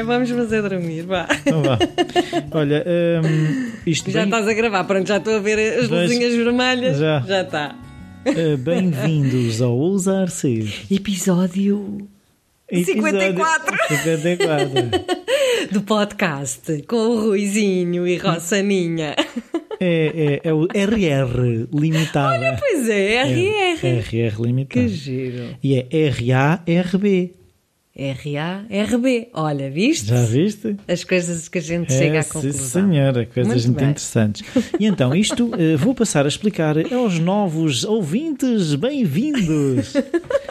Ai, vamos fazer dormir, vá. Então vá. Olha, hum, isto Já bem, estás a gravar, pronto, já estou a ver as Pois, luzinhas vermelhas. já. Já está. eh, bem-vindos ao Ousar Ser. Episódio Episódio 54. 54. do podcast com o Ruizinho e Rossaninha. É, é, é o RR limitada. Pois é, RR. É, RR Que limitada. giro. E é RARB. R-A-R-B. Olha, viste? Já viste? As coisas que a gente chega É, à sim, conclusão. senhora, coisas Muito muito, interessantes. E então, isto eh, vou passar a explicar aos novos ouvintes. Bem-vindos!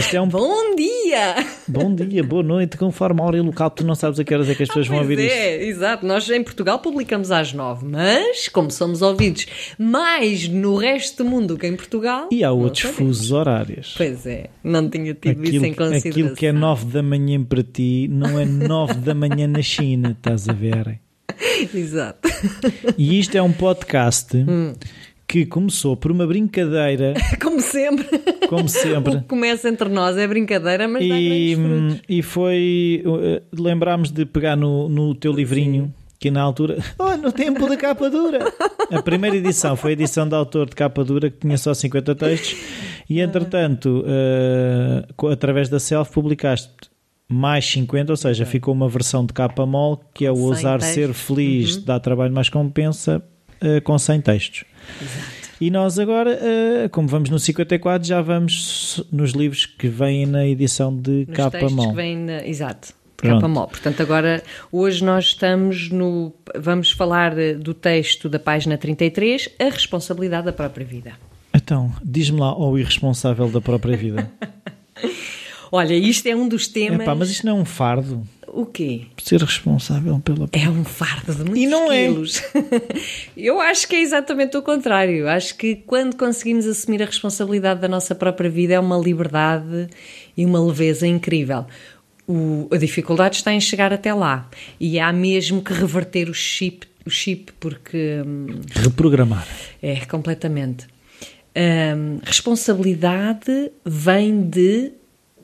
Isto é um Bom dia! bom dia, boa noite, conforme a hora e local, tu não sabes a que horas é que as pessoas vão Pois ouvir isto. é, exato. Nós em Portugal publicamos às nove, mas como somos ouvidos mais no resto do mundo que em Portugal. E há outros fusos horários. Pois é, não tinha tido Aquilo, isso em consideração. aquilo que é 9 da manhã para ti não é 9 da manhã na China, estás a ver? Exato. E isto é um podcast Hum. Que começou por uma brincadeira, Como sempre. como sempre. começa entre nós é brincadeira, mas E, frutos. e foi. uh, Lembrámos de pegar no, no teu livrinho, que na altura. Oh, no tempo da capa dura! A primeira edição foi a edição de autor de capa dura, que tinha só 50 textos, e entretanto, uh, através da Self, publicaste mais 50, ou seja, ficou uma versão de capa mole, que é o Ousar. Ser Feliz, dá trabalho mais compensa, uh, com 100 textos. E nós agora, eh, como vamos no 54, já vamos nos livros que vêm na edição de Nos capa mão. que vêm na... Exato. Pronto. Capa mol. Portanto, agora, hoje nós estamos no. Vamos falar eh, do texto da página 33, a responsabilidade da própria vida. Então, diz-me lá, o irresponsável da própria vida. Olha, isto é um dos temas. Epá, mas isto não é um fardo? O quê? Ser responsável pela É um fardo de muitos E não é. quilos. Eu acho que é exatamente o contrário. Acho que quando conseguimos assumir a responsabilidade da nossa própria vida é uma liberdade e uma leveza incrível. O- a dificuldade está em chegar até lá. E há mesmo que reverter o chip, o chip porque hum, Reprogramar. é completamente. Hum, responsabilidade vem de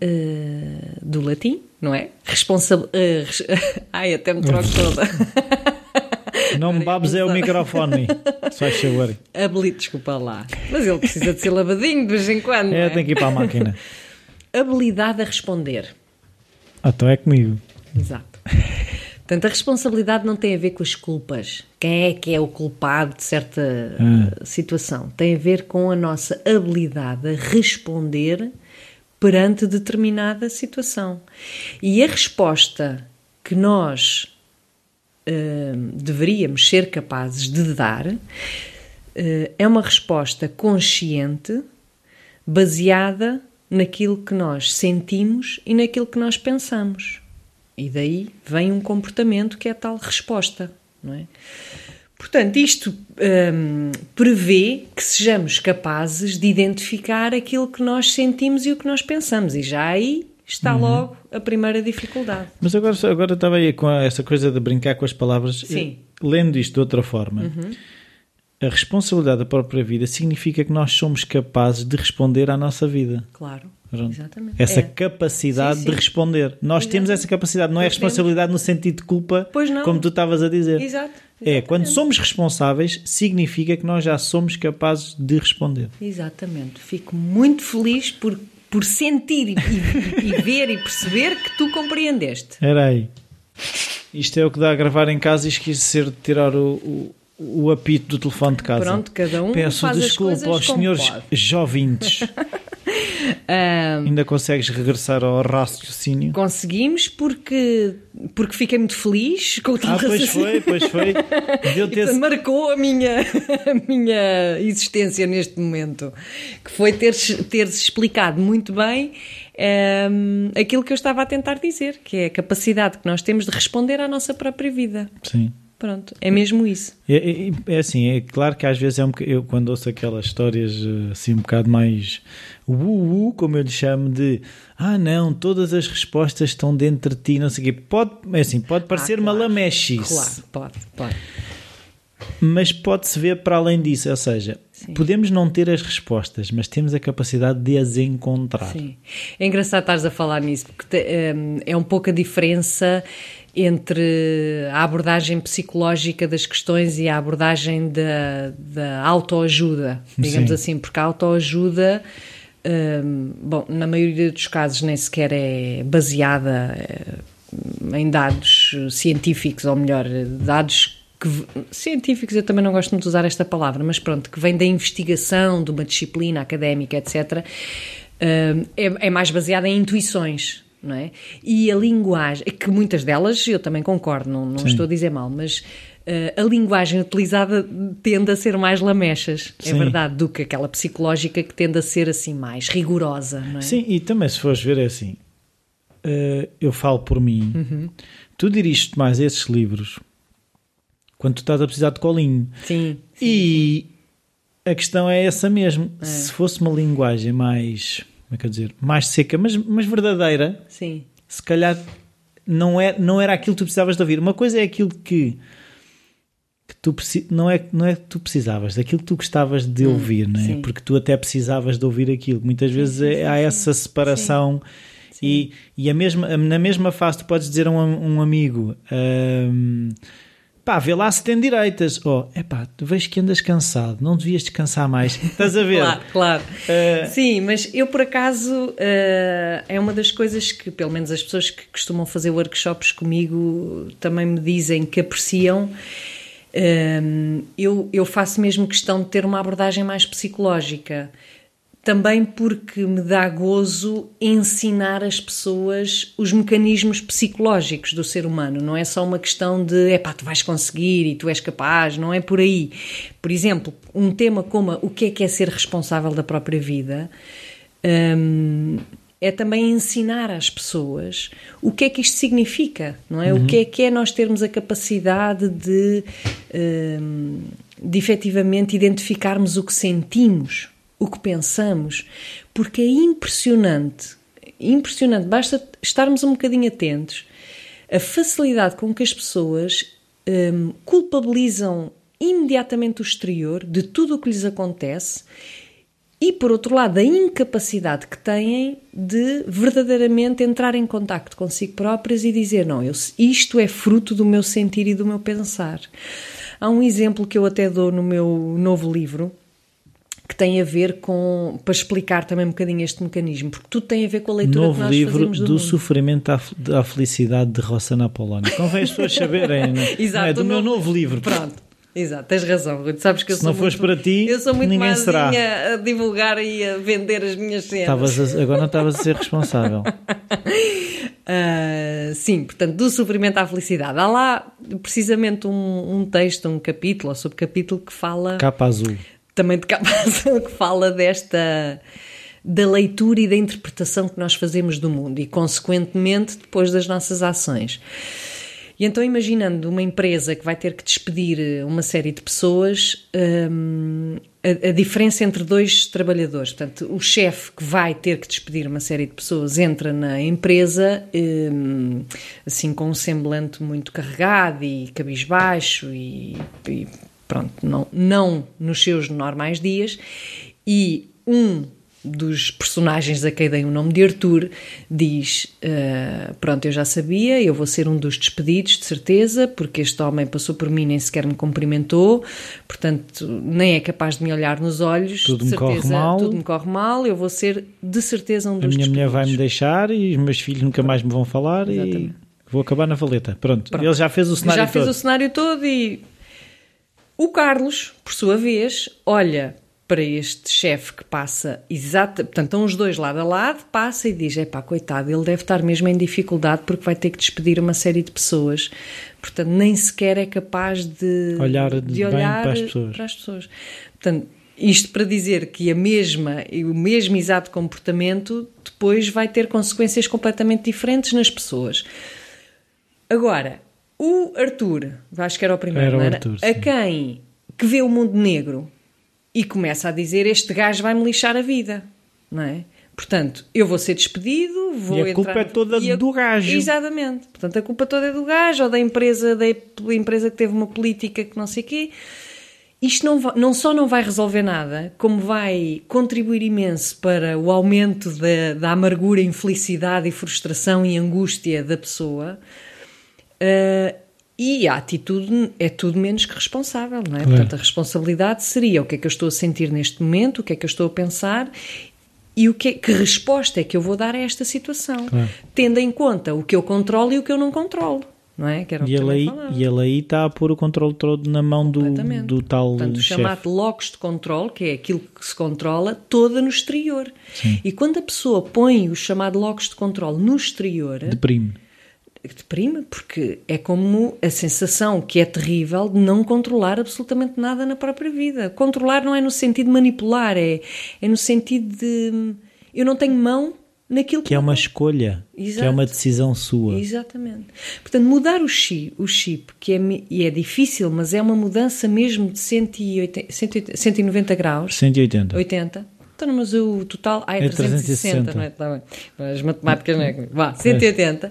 eh, do latim, não é? Responsa eh, Ai, até me troco toda. Não me babes é o microfone. Se faz favor. Habilidade, desculpa lá. Mas ele precisa de ser lavadinho de vez em quando. É, é? tem que ir para a máquina. Habilidade a responder. Ah, então é comigo. Exato. Portanto, a responsabilidade não tem a ver com as culpas. Quem é que é o culpado de certa eh, situação? Tem a ver com a nossa habilidade a responder perante determinada situação. E a resposta que nós eh, deveríamos ser capazes de dar eh, é uma resposta consciente, baseada naquilo que nós sentimos e naquilo que nós pensamos. E daí vem um comportamento que é tal resposta, não é? Portanto, isto hum, prevê que sejamos capazes de identificar aquilo que nós sentimos e o que nós pensamos. E já aí está logo a primeira dificuldade. Mas agora, agora estava aí com essa coisa de brincar com as palavras. Sim. Eh, Lendo isto de outra forma, a responsabilidade da própria vida significa que nós somos capazes de responder à nossa vida. Claro. Exatamente. Essa É. capacidade Sim, de sim. responder. Nós temos essa capacidade, não é responsabilidade no sentido de culpa, Pois não. como tu estavas a dizer. Exato. É, Exatamente. quando somos responsáveis, significa que nós já somos capazes de responder. Exatamente. Fico muito feliz por, por sentir e, e- e ver e perceber que tu compreendeste. Era aí. Isto é o que dá a gravar em casa e esquecer de tirar o, o, o apito do telefone de casa. Pronto, cada um Peço faz as desculpa coisas aos senhores pode. jovintes. Ahm, Ainda consegues regressar ao raciocínio? conseguimos porque, porque fiquei muito feliz com o teu Ah, pois foi, pois foi. Deu ter marcou a minha, a minha existência neste momento, que foi teres, teres explicado muito bem ehm, aquilo que eu estava a tentar dizer, que é a capacidade que nós temos de responder à nossa própria vida. Sim. Pronto, é mesmo isso. É, é- é assim, é claro que às vezes é um eu quando ouço aquelas histórias eh, assim um bocado mais uh, uh, como eu lhe chamo de ah não, todas as respostas estão dentro de ti, não sei o quê. Pode, é assim, pode parecer Ah, uma claro. lamechice, Claro, pode, pode. mas pode-se ver para além disso, ou seja, Podemos não ter as respostas, mas temos a capacidade de as encontrar. Sim. É engraçado estares a falar nisso, porque te, um, é um pouco a diferença entre a abordagem psicológica das questões e a abordagem da, da autoajuda, digamos Sim. assim, porque a autoajuda. Um, bom, na maioria dos casos nem sequer é baseada eh, em dados científicos, ou melhor, dados que, científicos, eu também não gosto muito de usar esta palavra, mas pronto, que vem da investigação de uma disciplina académica, etc., é, é mais baseada em intuições, não é? E a linguagem, que muitas delas eu também concordo, não, não estou a dizer mal, mas a linguagem utilizada tende a ser mais lamechas, é Sim. é verdade, do que aquela psicológica que tende a ser assim mais rigorosa, não é? Sim, e também se fores ver é assim, uh, eu falo por mim, uhum. tu diriges-te mais a esses livros quando tu estás a precisar de colinho. Sim. sim e a questão é essa mesmo. É. Se fosse uma linguagem mais, como é que eu dizer, mais seca, mas, mas verdadeira, sim. se calhar não, é, não era aquilo que tu precisavas de ouvir. Uma coisa é aquilo que tu não é não é que tu precisavas, daquilo que tu gostavas de hum, ouvir, não é? Sim. Porque tu até precisavas de ouvir aquilo. Muitas sim, vezes sim, há essa separação. E, e a mesma, na mesma fase tu podes dizer a um, um amigo hum, pá, vê lá se tem direitas. Oh, é pá, vejo que andas cansado, não devias descansar mais. Estás a ver? claro, claro. Uh... Sim, mas eu por acaso uh, é uma das coisas que, pelo menos as pessoas que costumam fazer workshops comigo também me dizem que apreciam. Uh, eu, eu faço mesmo questão de ter uma abordagem mais psicológica também porque me dá gozo ensinar as pessoas os mecanismos psicológicos do ser humano. Não é só uma questão de é pá, tu vais conseguir e tu és capaz, não é por aí. Por exemplo, um tema como o que é que é ser responsável da própria vida. Hum, é também ensinar às pessoas o que é que isto significa, não é? Uhum. O que é que é nós termos a capacidade de, hum, de efetivamente identificarmos o que sentimos, o que pensamos, porque é impressionante, impressionante, basta estarmos um bocadinho atentos a facilidade com que as pessoas um, culpabilizam imediatamente o exterior de tudo o que lhes acontece e, por outro lado, a incapacidade que têm de verdadeiramente entrar em contacto consigo próprias e dizer: Não, eu, isto é fruto do meu sentir e do meu pensar. Há um exemplo que eu até dou no meu novo livro, que tem a ver com, para explicar também um bocadinho este mecanismo, porque tudo tem a ver com a leitura Novo que nós livro fazemos do, do sofrimento à, à, felicidade de Rossana Polónia. Convém as pessoas saberem, não, é? Exato, é? Do meu novo livro. Pronto. Exato, tens razão, Rui. Sabes que eu Se sou não fosse para ti, eu sou muito ninguém será. a divulgar e a vender as minhas cenas. A, agora não estavas a ser responsável. Uh, sim, portanto, do sofrimento à felicidade. Há lá precisamente um, um texto, um capítulo ou subcapítulo que fala. Capa azul também de capa que fala desta da leitura e da interpretação que nós fazemos do mundo e, consequentemente, depois das nossas ações. E então, imaginando uma empresa que vai ter que despedir uma série de pessoas, hum, a, a, diferença entre dois trabalhadores, portanto, o chefe que vai ter que despedir uma série de pessoas entra na empresa, hum, assim, com um semblante muito carregado e cabisbaixo e, e pronto, não, não nos seus normais dias, e um dos personagens a quem dei o nome de Arthur diz: uh, Pronto, eu já sabia, eu vou ser um dos despedidos, de certeza, porque este homem passou por mim nem sequer me cumprimentou, portanto, nem é capaz de me olhar nos olhos. Tudo me certeza, corre mal. Tudo me corre mal, eu vou ser de certeza um dos A minha despedidos. mulher vai me deixar e os meus filhos nunca mais me vão falar Exatamente. e. Vou acabar na valeta. Pronto. Pronto. Ele já fez o cenário já todo. Já fez o cenário todo e o Carlos, por sua vez, olha para este chefe que passa exata, portanto, estão os dois lado a lado, passa e diz: é pá, coitado, ele deve estar mesmo em dificuldade porque vai ter que despedir uma série de pessoas. Portanto, nem sequer é capaz de olhar, de olhar para, as pessoas. para as pessoas. Portanto, isto para dizer que a mesma, o mesmo exato comportamento depois vai ter consequências completamente diferentes nas pessoas. Agora, o Arthur, acho que era o primeiro, era o era? Arthur, a quem que vê o mundo negro e começa a dizer este gajo vai-me lixar a vida, não é? Portanto, eu vou ser despedido, vou e a entrar... culpa é toda a... do gajo. Exatamente. Portanto, a culpa toda é do gajo ou da empresa, da empresa que teve uma política que não sei o quê. isto não, não só não vai resolver nada, como vai contribuir imenso para o aumento da, da amargura, infelicidade e frustração e angústia da pessoa. Uh, e a atitude é tudo menos que responsável, não é? Claro. Portanto, a responsabilidade seria o que é que eu estou a sentir neste momento, o que é que eu estou a pensar e o que, é, que resposta é que eu vou dar a esta situação, claro. tendo em conta o que eu controlo e o que eu não controlo. Não é? que era e, ele aí, e ele aí está a pôr o controle todo na mão do, do tal Portanto, chefe. chamado locos de controle, que é aquilo que se controla, toda no exterior. Sim. E quando a pessoa põe o chamado locos de controle no exterior... Deprime deprime, porque é como a sensação que é terrível de não controlar absolutamente nada na própria vida. Controlar não é no sentido de manipular, é, é no sentido de eu não tenho mão naquilo que, que é uma escolha, Exato. que é uma decisão sua. Exatamente. Portanto, mudar o chip, o chip que é, e é difícil, mas é uma mudança mesmo de 180, 190 graus. 180. 80. Então, mas o total. Ah, é, é 360, 360. não é? Tá bem. As matemáticas não é. Vá, 180. É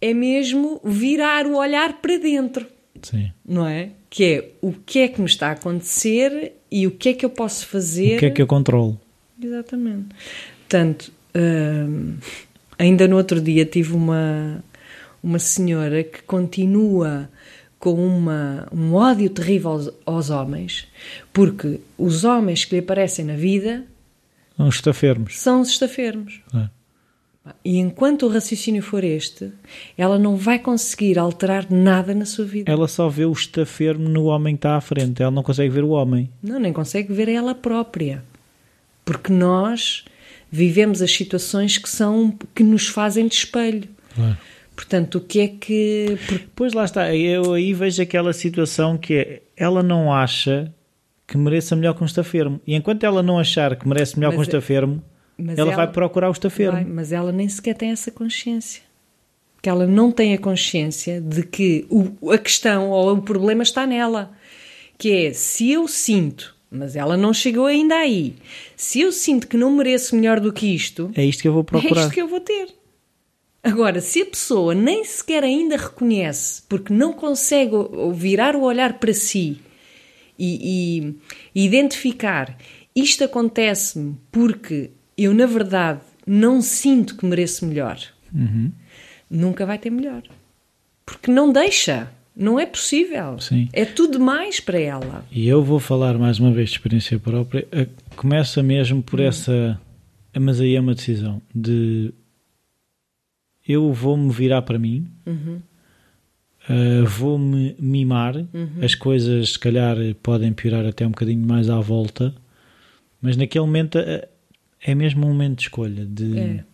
é mesmo virar o olhar para dentro. Sim. Não é? Que é o que é que me está a acontecer e o que é que eu posso fazer. O que é que eu controlo. Exatamente. Portanto, hum, ainda no outro dia tive uma, uma senhora que continua com uma, um ódio terrível aos, aos homens, porque os homens que lhe aparecem na vida são os estafermos. São os estafermos. É. E enquanto o raciocínio for este, ela não vai conseguir alterar nada na sua vida. Ela só vê o estafermo no homem que está à frente, ela não consegue ver o homem. Não, nem consegue ver ela própria. Porque nós vivemos as situações que são que nos fazem de espelho. Claro. Portanto, o que é que. Pois lá está, eu aí vejo aquela situação que é, ela não acha que mereça melhor que um estafermo. E enquanto ela não achar que merece melhor Mas que um é- estafermo mas ela, ela vai procurar o estafermo. Vai, mas ela nem sequer tem essa consciência. Que ela não tem a consciência de que o, a questão ou o problema está nela. Que é, se eu sinto, mas ela não chegou ainda aí, se eu sinto que não mereço melhor do que isto, é isto que eu vou procurar. É isto que eu vou ter. Agora, se a pessoa nem sequer ainda reconhece, porque não consegue virar o olhar para si e, e identificar isto acontece-me porque eu, na verdade, não sinto que mereço melhor, uhum. nunca vai ter melhor. Porque não deixa. Não é possível. Sim. É tudo mais para ela. E eu vou falar mais uma vez de experiência própria. Começa mesmo por hum. essa. Mas aí é uma decisão de. Eu vou-me virar para mim, uhum. uh, vou-me mimar. Uhum. As coisas, se calhar, podem piorar até um bocadinho mais à volta, mas naquele momento. Uh, é mesmo um momento de escolha de, é.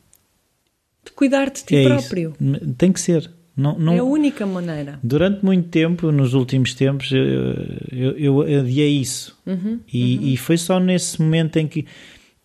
de cuidar de ti é próprio. Isso. Tem que ser. Não, não, é a única maneira. Durante muito tempo, nos últimos tempos, eu, eu, eu adiei isso. Uhum, e, uhum. e, foi só nesse momento em que.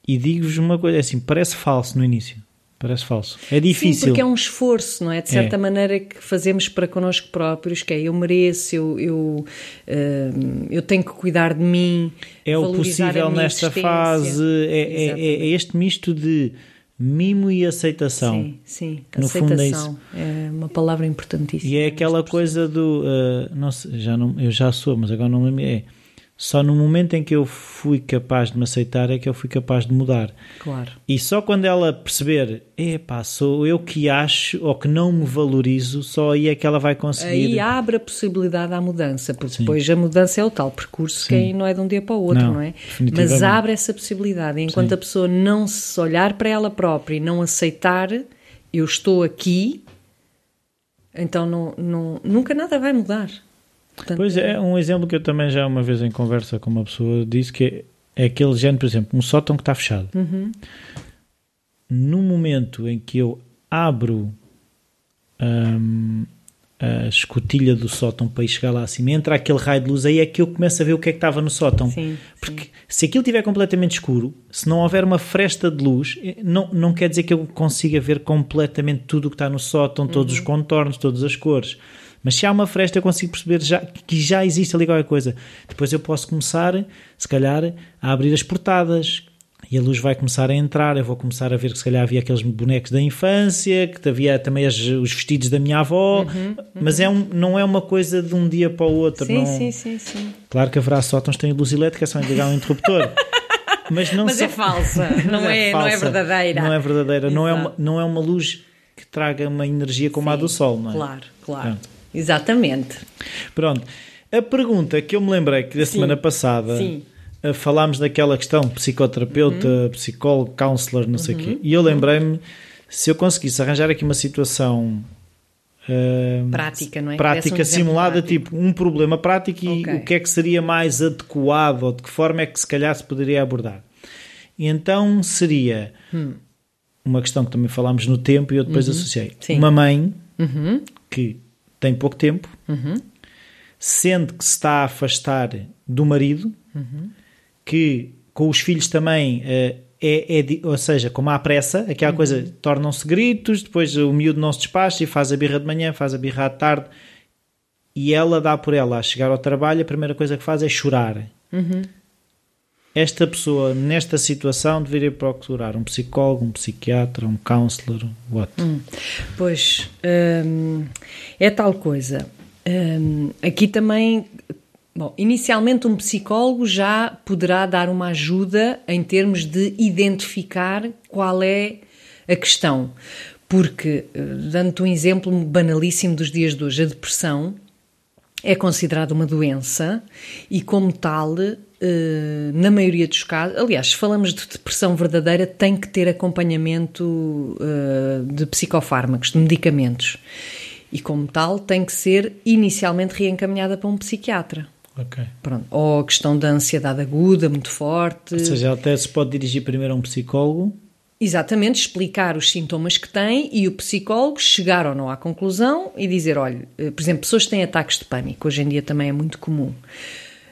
E digo-vos uma coisa, é assim, parece falso no início. Parece falso. É difícil. Sim, porque é um esforço, não é? De certa é. maneira que fazemos para connosco próprios, que é eu mereço, eu, eu, uh, eu tenho que cuidar de mim. É o possível nesta fase, é, é, é, este misto de mimo e aceitação. Sim, sim. No aceitação é, é, uma palavra importantíssima. E é aquela coisa do. Uh, não sei, já não, eu já sou, mas agora não me lembro. É, só no momento em que eu fui capaz de me aceitar é que eu fui capaz de mudar. Claro. E só quando ela perceber, epá, sou eu que acho ou que não me valorizo, só aí é que ela vai conseguir. Aí abre a possibilidade à mudança, porque Sim. depois a mudança é o tal percurso Sim. que não é de um dia para o outro, não, não é? Mas abre essa possibilidade. Enquanto Sim. a pessoa não se olhar para ela própria e não aceitar, eu estou aqui, então não, não, nunca nada vai mudar. Portanto, pois é, é, um exemplo que eu também já uma vez em conversa com uma pessoa disse que é, é aquele género, por exemplo, um sótão que está fechado. Uhum. No momento em que eu abro um, a escotilha do sótão para ir chegar lá acima, entra aquele raio de luz, aí é que eu começo a ver o que é que estava no sótão. Sim, Porque sim. se aquilo estiver completamente escuro, se não houver uma fresta de luz, eh, não, não quer dizer que eu consiga ver completamente tudo o que está no sótão, todos uhum. os contornos, todas as cores. Mas se há uma fresta, eu consigo perceber já, que já existe ali qualquer coisa. Depois eu posso começar, se calhar, a abrir as portadas, e a luz vai começar a entrar, eu vou começar a ver que se calhar havia aqueles bonecos da infância, que havia também as, os vestidos da minha avó, uhum, uhum. mas é um, não é uma coisa de um dia para o outro. Sim, não... sim, sim, sim. Claro que haverá sótãos que têm luz elétrica, é só ligar um interruptor. mas não mas é falsa, não é, é falsa, não é verdadeira. Não é verdadeira, não é, uma, não é uma luz que traga uma energia como sim, a do sol, não é? Claro, claro. Pronto. Exatamente. Pronto. A pergunta que eu me lembrei que da sim, semana passada sim falámos daquela questão psicoterapeuta, uhum. psicólogo, counselor, não sei o uhum. quê. E eu lembrei-me, se eu conseguisse arranjar aqui uma situação uh, prática, não é? Prática, um simulada, prático. tipo um problema prático e okay. o que é que seria mais adequado ou de que forma é que se calhar se poderia abordar. E então seria hum. uma questão que também falámos no tempo e eu depois uhum. associei. Sim. Uma mãe uhum. que tem pouco tempo, uhum. sente que se está a afastar do marido que com os filhos também uh, é, é, ou seja, como há pressa, aquela uhum. coisa, tornam-se gritos, depois o miúdo não se despacha e faz a birra de manhã, faz a birra à tarde, e ela dá por ela a chegar ao trabalho, a primeira coisa que faz é chorar. Uhum. Esta pessoa, nesta situação, deveria procurar um psicólogo, um psiquiatra, um counselor, what? Hum. Pois, hum, é tal coisa. Hum, aqui também Bom, inicialmente um psicólogo já poderá dar uma ajuda em termos de identificar qual é a questão. Porque, eh, dando-te um exemplo banalíssimo dos dias de hoje, a depressão é considerada uma doença e, como tal, na maioria dos casos, aliás, se falamos de depressão verdadeira, tem que ter acompanhamento eh, de psicofármacos, de medicamentos. E, como tal, tem que ser inicialmente reencaminhada para um psiquiatra. Okay. Pronto. Ou a questão da ansiedade aguda, muito forte. Ou seja, até se pode dirigir primeiro a um psicólogo. Exatamente, explicar os sintomas que tem e o psicólogo chegar ou não à conclusão e dizer: olha, eh, por exemplo, pessoas que têm ataques de pânico, hoje em dia também é muito comum.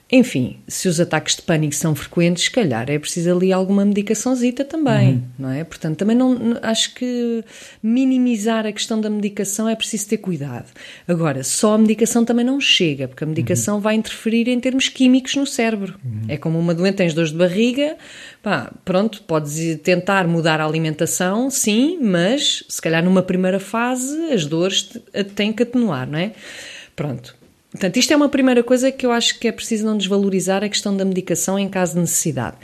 Enfim, se os ataques de pânico são frequentes, se calhar é preciso ali alguma medicaçãozita também, uhum. não é? Portanto, também não acho que minimizar a questão da medicação é preciso ter cuidado. Agora, só a medicação também não chega, porque a medicação uhum. vai interferir em termos químicos no cérebro. Uhum. É como uma doente, tens dores de barriga, pá, pronto, podes tentar mudar a alimentação, sim, mas se calhar numa primeira fase as dores têm que atenuar, não é? Pronto. Portanto, isto é uma primeira coisa que eu acho que é preciso não desvalorizar a questão da medicação em caso de necessidade.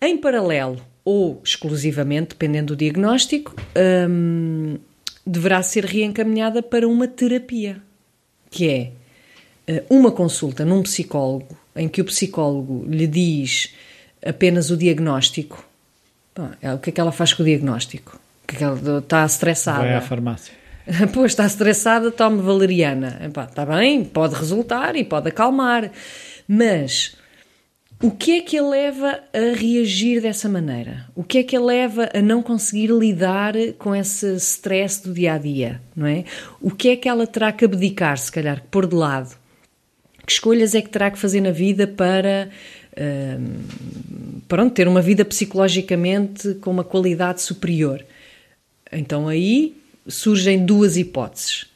Em paralelo ou exclusivamente, dependendo do diagnóstico, hum, deverá ser reencaminhada para uma terapia, que é eh, uma consulta num psicólogo, em que o psicólogo lhe diz apenas o diagnóstico. Bom, é, o que é que ela faz com o diagnóstico? Que, é que ela está estressada. Vai à farmácia. Pois está estressada, tome valeriana. está bem, pode resultar e pode acalmar. Mas o que é que a leva a reagir dessa maneira? O que é que a leva a não conseguir lidar com esse stress do dia a dia? Não é? O que é que ela terá que abdicar, se calhar, que pôr de lado? Que escolhas é que terá que fazer na vida para uh, pronto, ter uma vida psicologicamente com uma qualidade superior? Então aí surgem duas hipóteses.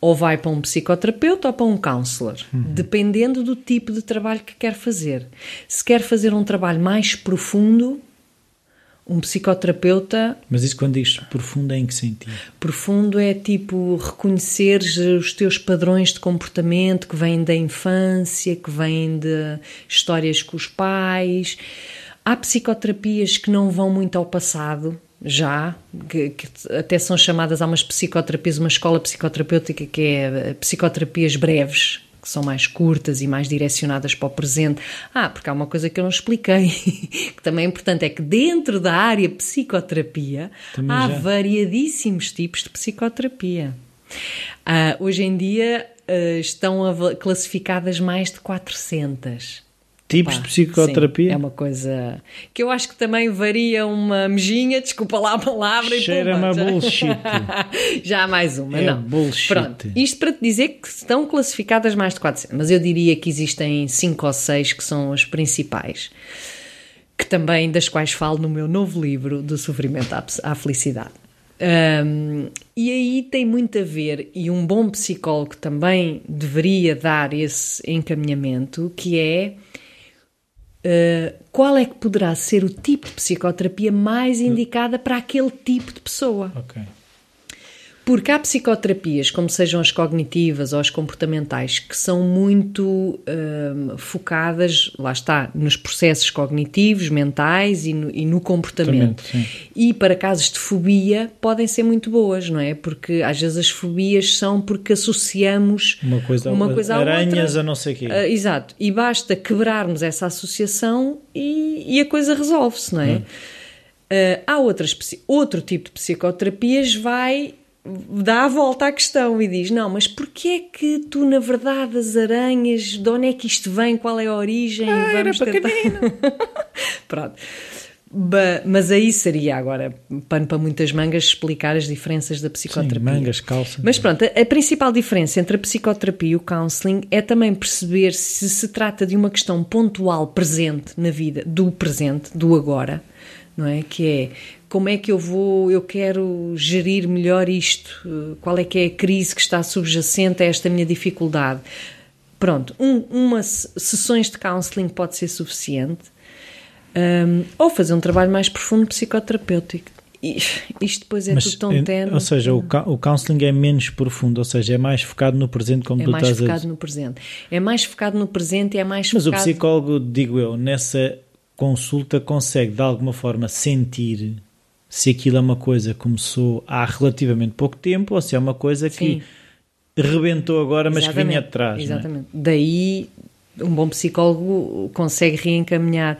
Ou vai para um psicoterapeuta ou para um counselor, uhum. dependendo do tipo de trabalho que quer fazer. Se quer fazer um trabalho mais profundo, um psicoterapeuta. Mas isso quando diz profundo é em que sentido? Profundo é tipo reconhecer os teus padrões de comportamento que vêm da infância, que vêm de histórias com os pais. Há psicoterapias que não vão muito ao passado, já, que, que, até são chamadas, há umas psicoterapias, uma escola psicoterapêutica que é psicoterapias breves, que são mais curtas e mais direcionadas para o presente. Ah, porque há uma coisa que eu não expliquei, que também é importante, é que dentro da área psicoterapia também há já. variadíssimos tipos de psicoterapia. Ah, hoje em dia ah, estão classificadas mais de 400. Tipos Pá, de psicoterapia? Sim, é uma coisa que eu acho que também varia uma mejinha, desculpa lá a palavra. Cheira-me a bullshit. Já há mais uma, é não. Bullshit. Pronto, isto para te dizer que estão classificadas mais de 400, mas eu diria que existem 5 ou 6 que são as principais, que também das quais falo no meu novo livro do sofrimento à, à felicidade. Um, e aí tem muito a ver, e um bom psicólogo também deveria dar esse encaminhamento, que é uh, qual é que poderá ser o tipo de psicoterapia mais indicada para aquele tipo de pessoa. Ok. Porque há psicoterapias, como sejam as cognitivas ou as comportamentais, que são muito hum, focadas, lá está, nos processos cognitivos, mentais e no, e no comportamento. E para casos de fobia podem ser muito boas, não é? Porque às vezes as fobias são porque associamos uma coisa, uma coisa aranhas outra. a não sei o quê. Uh, exato. E basta quebrarmos essa associação e, e a coisa resolve-se, não é? Hum. Uh, há outras, outro tipo de psicoterapias vai dá a volta à questão e diz: Não, mas porquê é que tu, na verdade, as aranhas, de onde é que isto vem, qual é a origem? Ah, Vamos era tentar... Pronto. Mas aí seria agora pano para muitas mangas explicar as diferenças da psicoterapia. Sim, mangas, calça. Mas pronto, a, a principal diferença entre a psicoterapia e o counseling é também perceber se se trata de uma questão pontual presente na vida, do presente, do agora, não é? Que é como é que eu vou, eu quero gerir melhor isto, qual é que é a crise que está subjacente a esta minha dificuldade. Pronto, um, uma sessões de counseling pode ser suficiente, um, ou fazer um trabalho mais profundo psicoterapêutico. Isto depois é Mas, tudo tão tenue. Ou seja, o, o counseling é menos profundo, ou seja, é mais focado no presente, como é tu estás a dizer. É mais focado no presente. É mais focado no presente e é mais Mas focado... o psicólogo, digo eu, nessa consulta consegue de alguma forma sentir se aquilo é uma coisa que começou há relativamente pouco tempo ou se é uma coisa que Sim. rebentou agora, mas Exatamente. que vinha atrás. Exatamente. É? Daí um bom psicólogo consegue reencaminhar.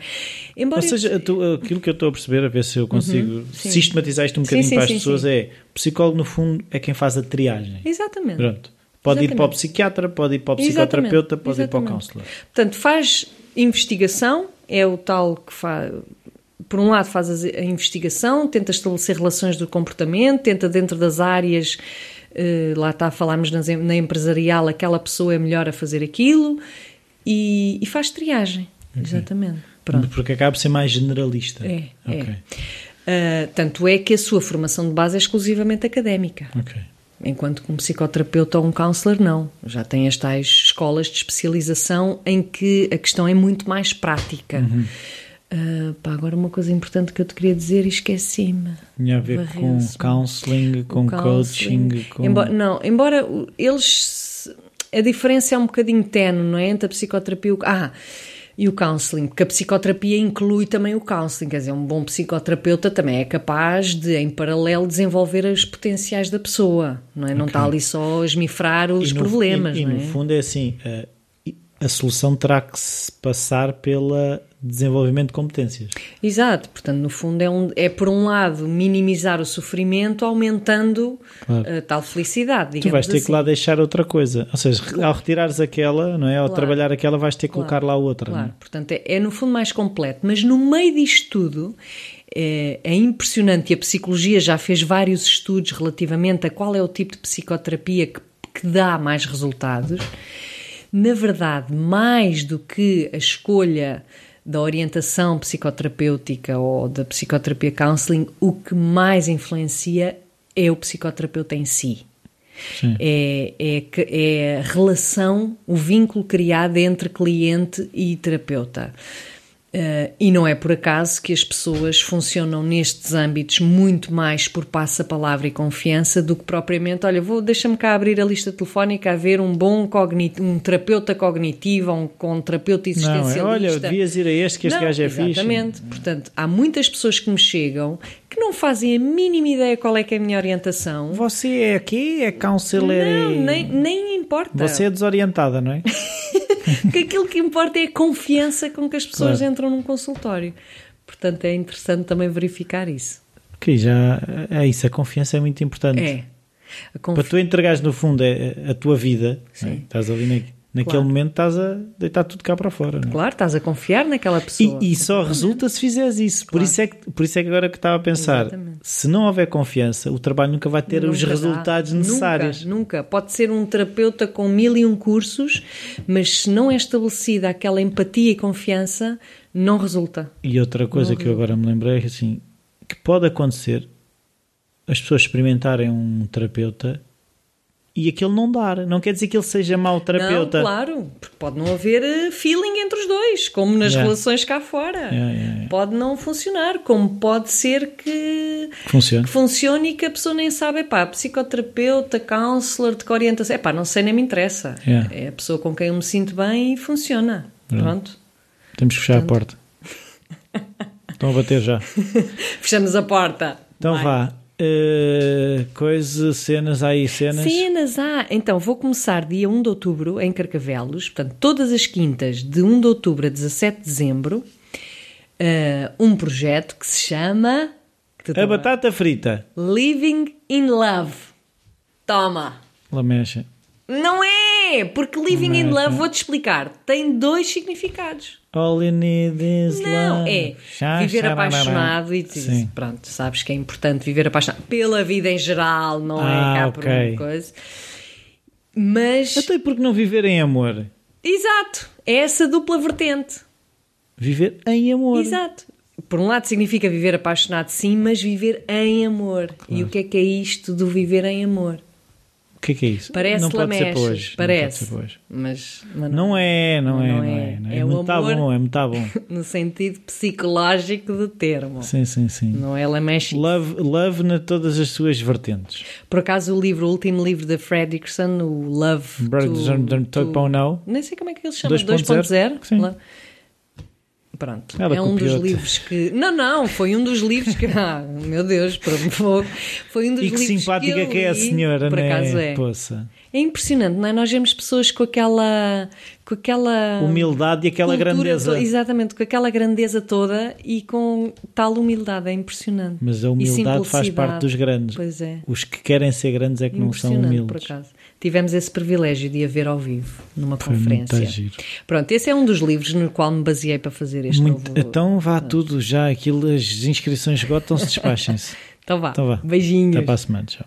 Embora Ou seja, tu, aquilo que eu estou a perceber, a ver se eu consigo uhum, sistematizar isto um bocadinho sim, sim, para as sim, pessoas, é psicólogo, no fundo, é quem faz a triagem. Exatamente. Pronto. Pode Exatamente. ir para o psiquiatra, pode ir para o psicoterapeuta, pode Exatamente. ir para o counselor. Portanto, faz investigação, é o tal que faz por um lado faz a investigação, tenta estabelecer relações do comportamento, tenta dentro das áreas, eh, lá está, falámos na empresarial, aquela pessoa é melhor a fazer aquilo e, e faz triagem, okay. exatamente. Pronto. Porque acaba por ser mais generalista. É, okay. é. Uh, tanto é que a sua formação de base é exclusivamente académica. Okay. Enquanto que um psicoterapeuta ou um counselor não. Já tem as tais escolas de especialização em que a questão é muito mais prática. Uhum. Uh, pá, agora uma coisa importante que eu te queria dizer e esqueci-me. Tinha a ver com counseling, com coaching. Com... Embora, não, embora eles. A diferença é um bocadinho tenue, não é? Entre a psicoterapia e o. Ah! E o counseling, porque a psicoterapia inclui também o counseling, quer dizer, um bom psicoterapeuta também é capaz de, em paralelo, desenvolver as potenciais da pessoa, não é? Okay. Não está ali só a esmifrar os e no, problemas, e, e não é? no fundo é assim, a, a solução terá que se passar pela desenvolvimento de competências. Exato, portanto, no fundo é, um, é por um lado minimizar o sofrimento, aumentando claro. a eh, tal felicidade. Tu vais ter assim. que lá deixar outra coisa, ou seja, claro. ao retirares aquela, não é? Ao claro. trabalhar aquela, vais ter que colocar lá outra. Claro, é? portanto, é, é, no fundo mais completo, mas no meio disto tudo. É, é impressionante e a psicologia já fez vários estudos relativamente a qual é o tipo de psicoterapia que, que dá mais resultados. Na verdade, mais do que a escolha da orientação psicoterapêutica ou da psicoterapia counseling, o que mais influencia é o psicoterapeuta em si. É, é, é a relação, o vínculo criado entre cliente e terapeuta. Uh, e não é por acaso que as pessoas funcionam nestes âmbitos muito mais por passa-palavra e confiança do que propriamente, olha, vou deixa-me cá abrir a lista telefónica a ver um bom cognitivo, um terapeuta cognitivo, um, um terapeuta existencialista. Não, é, olha, devias ir a este que este não, gajo é exatamente. fixe. Exatamente. Portanto, há muitas pessoas que me chegam que não fazem a mínima ideia qual é que é a minha orientação. Você é aqui? É counselor? Não, nem, nem importa. Você é desorientada, não é? que aquilo que importa é a confiança com que as pessoas claro. entram num consultório. Portanto, é interessante também verificar isso. Que já é isso, a confiança é muito importante. É. Para tu entregares no fundo a, a tua vida, é? estás ali na, naquele claro. momento estás a deitar tudo cá para fora. Não é? Claro, estás a confiar naquela pessoa. E, e só resulta se fizeres isso. Claro. Por, isso é que, por isso é que agora que estava a pensar, Exatamente. se não houver confiança, o trabalho nunca vai ter nunca os resultados dá. necessários. Nunca, nunca. Pode ser um terapeuta com mil e um cursos, mas se não é estabelecida aquela empatia e confiança, não resulta. E outra coisa não que resulta. eu agora me lembrei é assim, que pode acontecer as pessoas experimentarem um terapeuta e aquele não dar. Não quer dizer que ele seja mau terapeuta. Não, claro, porque pode não haver eh, feeling entre os dois, como nas Yeah. relações cá fora. Yeah, yeah. Pode não funcionar, como pode ser que, Funciona. que funcione e que a pessoa nem sabe, epá, psicoterapeuta, counselor, de que orientação, epá, não sei, nem me interessa. É a pessoa com quem eu me sinto bem e funciona. Pronto. Temos que fechar a porta. Estão a bater já. Fechamos a porta. Então vá. Eh, coisa, cenas, há aí cenas. Cenas, ah, então vou começar dia 1 de outubro em Carcavelos, portanto, todas as quintas, de 1 de outubro a 17 de dezembro, ah, um projeto que se chama que A batata frita. Living in Love. Toma! Lamecha. Não é! Porque Living in Mas, Love, não. vou-te explicar, tem dois significados. All you need is Não, love. é viver apaixonado e diz, pronto, sabes que é importante viver apaixonado pela vida em geral, não Ah, é cá por ok. uma coisa. Mas, Até porque não viver em amor? exato, é essa dupla vertente. Viver em amor. Exato. Por um lado significa viver apaixonado, sim, mas viver em amor. E o que é que é isto do viver em amor? O que é que é isso? Parece não pode ser hoje. parece. Não hoje. Mas, mas Não é, não, é, Não não é. é. não é. É o muito tá bom, é muito tá bom. no sentido psicológico do termo. Sim, sim, sim. Não é lamechice. Love, love na todas as suas vertentes. Por acaso o livro, o último livro da Fredrickson, o Love Brothers to, to- About Now. Nem sei como é que ele se chama, 2.0? 2.0? Sim. Pronto, Ela é um dos livros que. Não, não, foi um dos livros que. Ah, meu Deus, para mim foi, foi um dos E que livros simpática eu que é a li, senhora, Por né? acaso é. Poça. É impressionante, não é? Nós vemos pessoas com aquela. com aquela. Humildade e aquela grandeza. exatamente, com aquela grandeza toda e com tal humildade, é impressionante. Mas a humildade faz parte dos grandes. Pois é. Os que querem ser grandes é que não são Impressionante, por humildes. acaso. Tivemos esse privilégio de a ver ao vivo, numa Foi conferência. giro. Pronto, esse é um dos livros no qual me baseei para fazer este Muito- novo... Então vá tudo já, aquilo, as inscrições esgotam-se, despachem-se. Então vá, Então vá. beijinhos. Até para a semana, tchau.